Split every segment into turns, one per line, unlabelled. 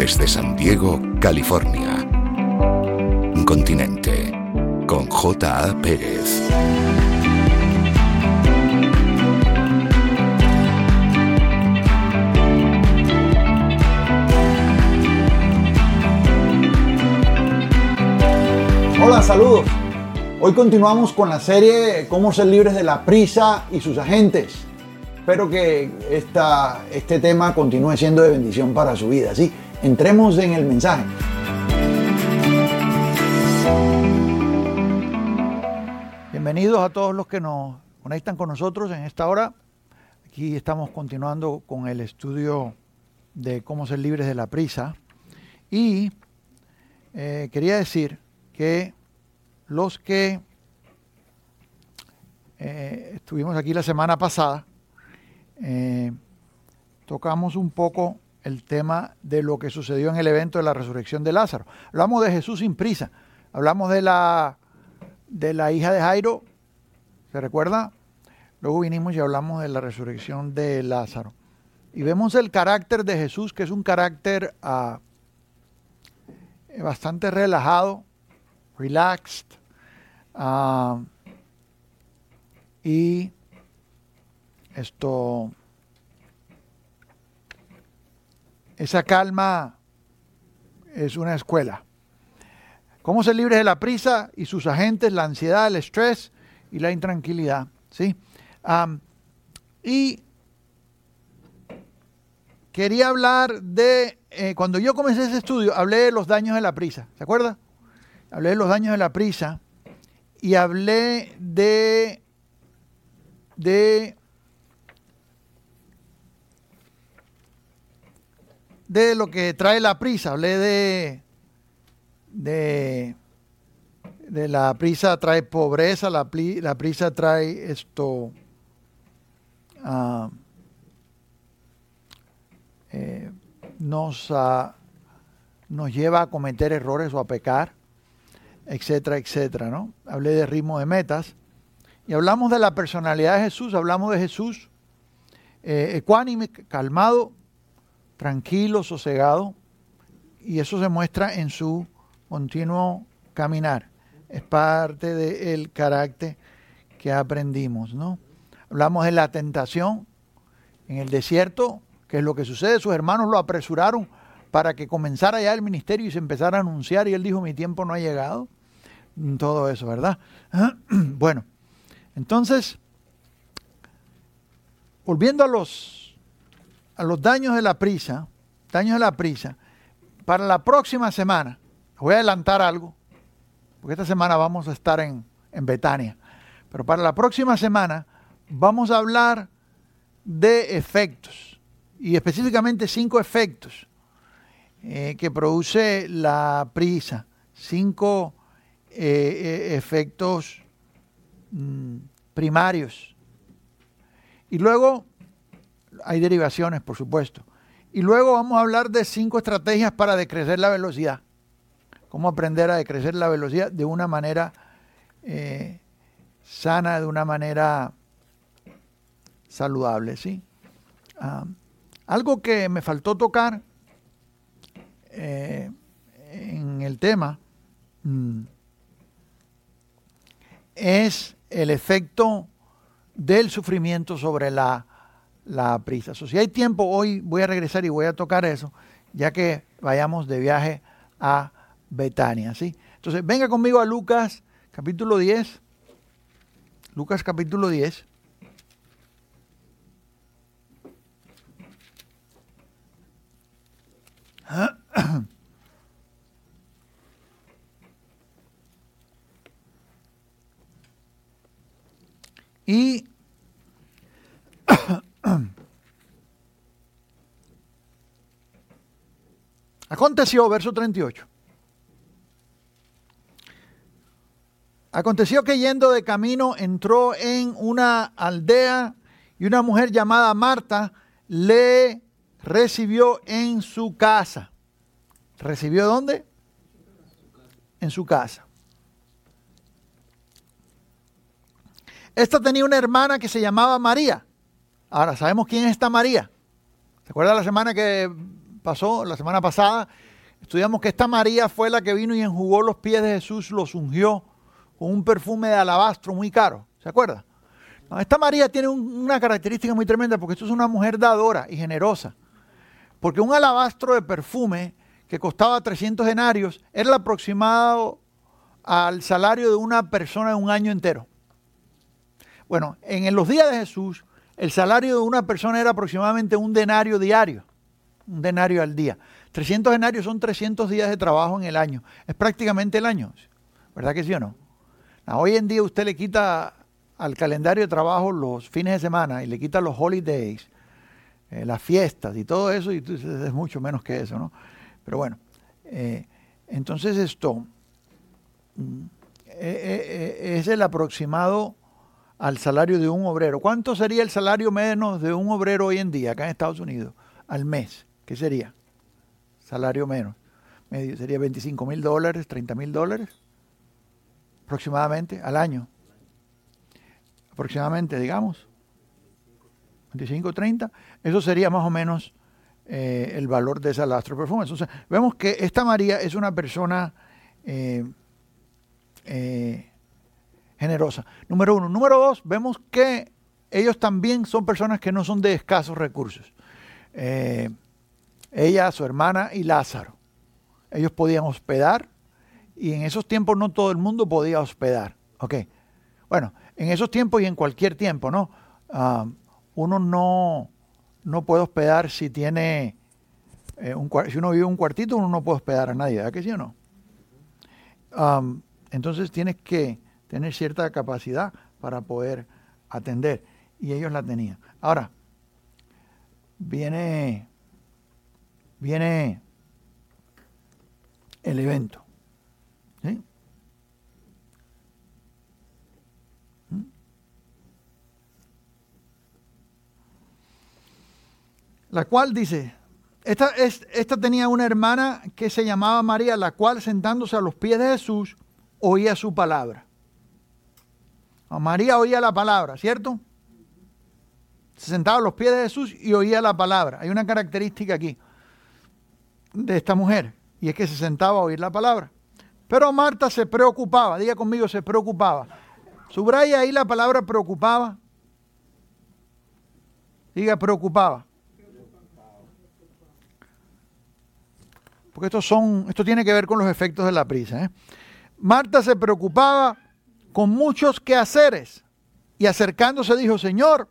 desde San Diego, California. Continente con J.A. Pérez.
Hola, saludos. Hoy continuamos con la serie Cómo ser libres de la prisa y sus agentes. Espero que esta, este tema continúe siendo de bendición para su vida. ¿sí? Entremos en el mensaje. Bienvenidos a todos los que nos conectan con nosotros en esta hora. Aquí estamos continuando con el estudio de cómo ser libres de la prisa. Y eh, quería decir que los que eh, estuvimos aquí la semana pasada, eh, tocamos un poco el tema de lo que sucedió en el evento de la resurrección de Lázaro. Hablamos de Jesús sin prisa, hablamos de la, de la hija de Jairo, ¿se recuerda? Luego vinimos y hablamos de la resurrección de Lázaro. Y vemos el carácter de Jesús, que es un carácter ah, bastante relajado, relaxed, Ah, y esto, esa calma es una escuela. ¿Cómo ser libres de la prisa y sus agentes, la ansiedad, el estrés y la intranquilidad? ¿sí? y quería hablar de, eh, cuando yo comencé ese estudio, hablé de los daños de la prisa, ¿se acuerda? Hablé de los daños de la prisa y hablé de, de, de lo que trae la prisa, hablé de, de, de la prisa trae pobreza, la, la prisa trae esto, uh, eh, nos, uh, nos lleva a cometer errores o a pecar etcétera, etcétera, ¿no? Hablé de ritmo de metas y hablamos de la personalidad de Jesús, hablamos de Jesús eh, ecuánime, calmado, tranquilo, sosegado, y eso se muestra en su continuo caminar. Es parte del carácter que aprendimos, ¿no? Hablamos de la tentación en el desierto, que es lo que sucede, sus hermanos lo apresuraron para que comenzara ya el ministerio y se empezara a anunciar y él dijo, mi tiempo no ha llegado todo eso, ¿verdad? Bueno, entonces, volviendo a los, a los daños de la prisa, daños de la prisa, para la próxima semana, voy a adelantar algo, porque esta semana vamos a estar en, en Betania, pero para la próxima semana vamos a hablar de efectos, y específicamente cinco efectos eh, que produce la prisa, cinco eh, eh, efectos mm, primarios. Y luego hay derivaciones, por supuesto. Y luego vamos a hablar de cinco estrategias para decrecer la velocidad. Cómo aprender a decrecer la velocidad de una manera eh, sana, de una manera saludable, ¿sí? Ah, algo que me faltó tocar en el tema mm, es el efecto del sufrimiento sobre la, prisa. si hay tiempo, hoy voy a regresar y voy a tocar eso, ya que vayamos de viaje a Betania. ¿sí? Entonces, venga conmigo a Lucas capítulo 10. Lucas capítulo 10. Y aconteció, verso 38. Aconteció que yendo de camino entró en una aldea y una mujer llamada Marta le recibió en su casa. ¿Recibió dónde? En su casa. Esta tenía una hermana que se llamaba María. Ahora, ¿sabemos quién es esta María? ¿Se acuerda la semana que pasó la semana pasada, estudiamos que esta María fue la que vino y enjugó los pies de Jesús, los ungió con un perfume de alabastro muy caro. ¿Se acuerda? esta María tiene una característica muy tremenda porque esto es una mujer dadora y generosa. Porque un alabastro de perfume que costaba 300 denarios era el aproximado al salario de una persona de un año entero. Bueno, en los días de Jesús, el salario de una persona era aproximadamente un denario diario, un denario al día. 300 denarios son 300 días de trabajo en el año. Es prácticamente el año, ¿verdad que sí o no? hoy en día usted le quita al calendario de trabajo los fines de semana y le quita los holidays, eh, las fiestas y todo eso, y es mucho menos que eso, ¿no? Pero bueno, eh, entonces esto mm, eh, es el aproximado al salario de un obrero. ¿Cuánto sería el salario menos de un obrero hoy en día acá en Estados Unidos al mes? ¿Qué sería? Salario menos. Medio, sería 25 mil dólares, 30 mil dólares aproximadamente al año. Aproximadamente, digamos. 25, 30. Eso sería más o menos eh, el valor de esa lastro perfume. Entonces, vemos que esta María es una persona eh, eh, generosa. Número uno. Número dos, vemos que ellos también son personas que no son de escasos recursos. Ella, su hermana y Lázaro. Ellos podían hospedar y en esos tiempos no todo el mundo podía hospedar. Ok. Bueno, en esos tiempos y en cualquier tiempo, ¿no? Ah, uno no, no puede hospedar si tiene eh, un si uno vive un cuartito, uno no puede hospedar a nadie, ¿verdad que sí o no? Ah, entonces tienes que tener cierta capacidad para poder atender. Y ellos la tenían. Ahora, viene, viene el evento. ¿Mm? La cual dice, esta, esta tenía una hermana que se llamaba María, la cual sentándose a los pies de Jesús oía su palabra. María oía la palabra, ¿cierto? Se sentaba a los pies de Jesús y oía la palabra. Hay una característica aquí de esta mujer, y es que se sentaba a oír la palabra. Pero Marta se preocupaba, diga conmigo, se preocupaba. Subraya ahí la palabra preocupaba. Diga preocupaba. Porque esto, son, esto tiene que ver con los efectos de la prisa. ¿eh? Marta se preocupaba con muchos quehaceres. Y acercándose dijo, Señor,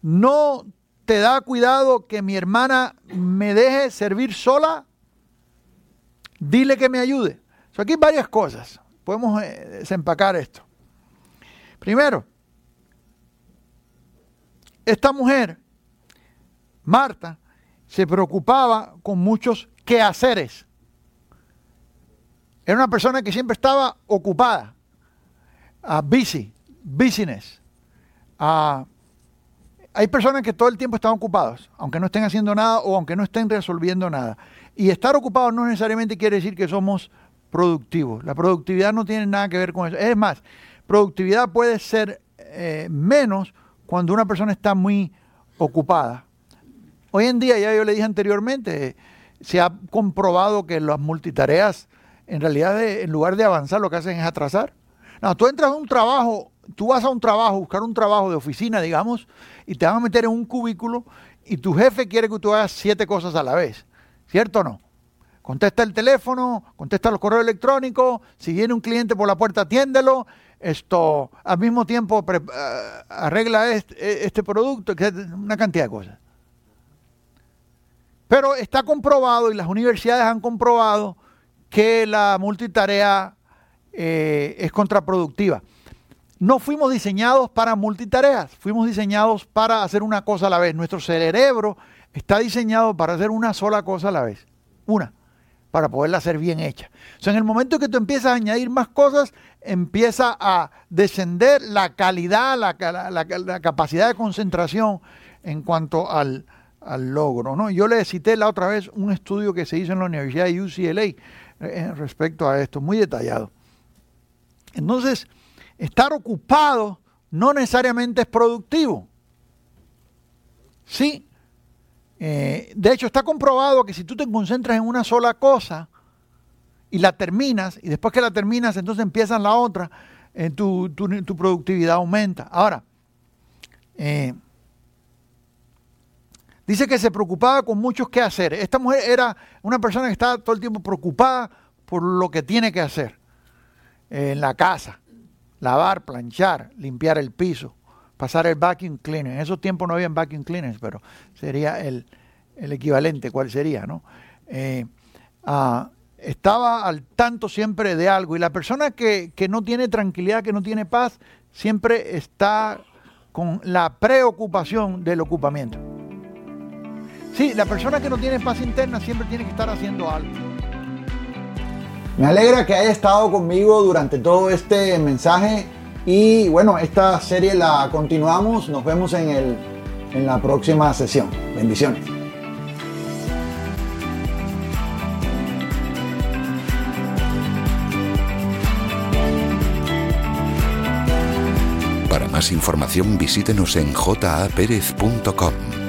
¿no te da cuidado que mi hermana me deje servir sola? Dile que me ayude. aquí hay varias cosas. Podemos eh, desempacar esto. Primero, esta mujer, Marta, se preocupaba con muchos quehaceres. Era una persona que siempre estaba ocupada a busy, business. Hay personas que todo el tiempo están ocupados, aunque no estén haciendo nada o aunque no estén resolviendo nada. Y estar ocupados no necesariamente quiere decir que somos productivos. La productividad no tiene nada que ver con eso. Es más, productividad puede ser eh, menos cuando una persona está muy ocupada. Hoy en día, ya yo le dije anteriormente, se ha comprobado que las multitareas, en realidad, en lugar de avanzar, lo que hacen es atrasar. No, tú entras a un trabajo, tú vas a un trabajo, buscar un trabajo de oficina, digamos, y te van a meter en un cubículo y tu jefe quiere que tú hagas siete cosas a la vez. ¿Cierto o no? Contesta el teléfono, contesta los correos electrónicos, si viene un cliente por la puerta, atiéndelo. Esto, al mismo tiempo, eh, arregla este, este producto, una cantidad de cosas. Pero está comprobado y las universidades han comprobado que la multitarea eh, es contraproductiva. No fuimos diseñados para multitareas, fuimos diseñados para hacer una cosa a la vez. Nuestro cerebro está diseñado para hacer una sola cosa a la vez. Una, para poderla hacer bien hecha. O sea, en el momento que tú empiezas a añadir más cosas, empieza a descender la calidad, la, capacidad de concentración en cuanto al, logro. ¿no? Yo le cité la otra vez un estudio que se hizo en la Universidad de UCLA eh, respecto a esto, muy detallado. Entonces, estar ocupado no necesariamente es productivo. Sí, Eh, de hecho, está comprobado que si tú te concentras en una sola cosa y la terminas, y después que la terminas, entonces empiezas la otra, eh, tu, productividad aumenta. Ahora, eh, dice que se preocupaba con muchos que hacer. Esta mujer era una persona que estaba todo el tiempo preocupada por lo que tiene que hacer en la casa. Lavar, planchar, limpiar el piso, pasar el vacuum cleaner. En esos tiempos no había vacuum cleaners, pero sería el, equivalente, ¿cuál sería? no? Eh, ah, estaba al tanto siempre de algo. Y la persona que, que no tiene tranquilidad, que no tiene paz, siempre está con la preocupación del ocupamiento. Sí, la persona que no tiene paz interna siempre tiene que estar haciendo algo. Me alegra que haya estado conmigo durante todo este mensaje y bueno, esta serie la continuamos. Nos vemos en, el, en la próxima sesión. Bendiciones.
Para más información visítenos en japerez.com.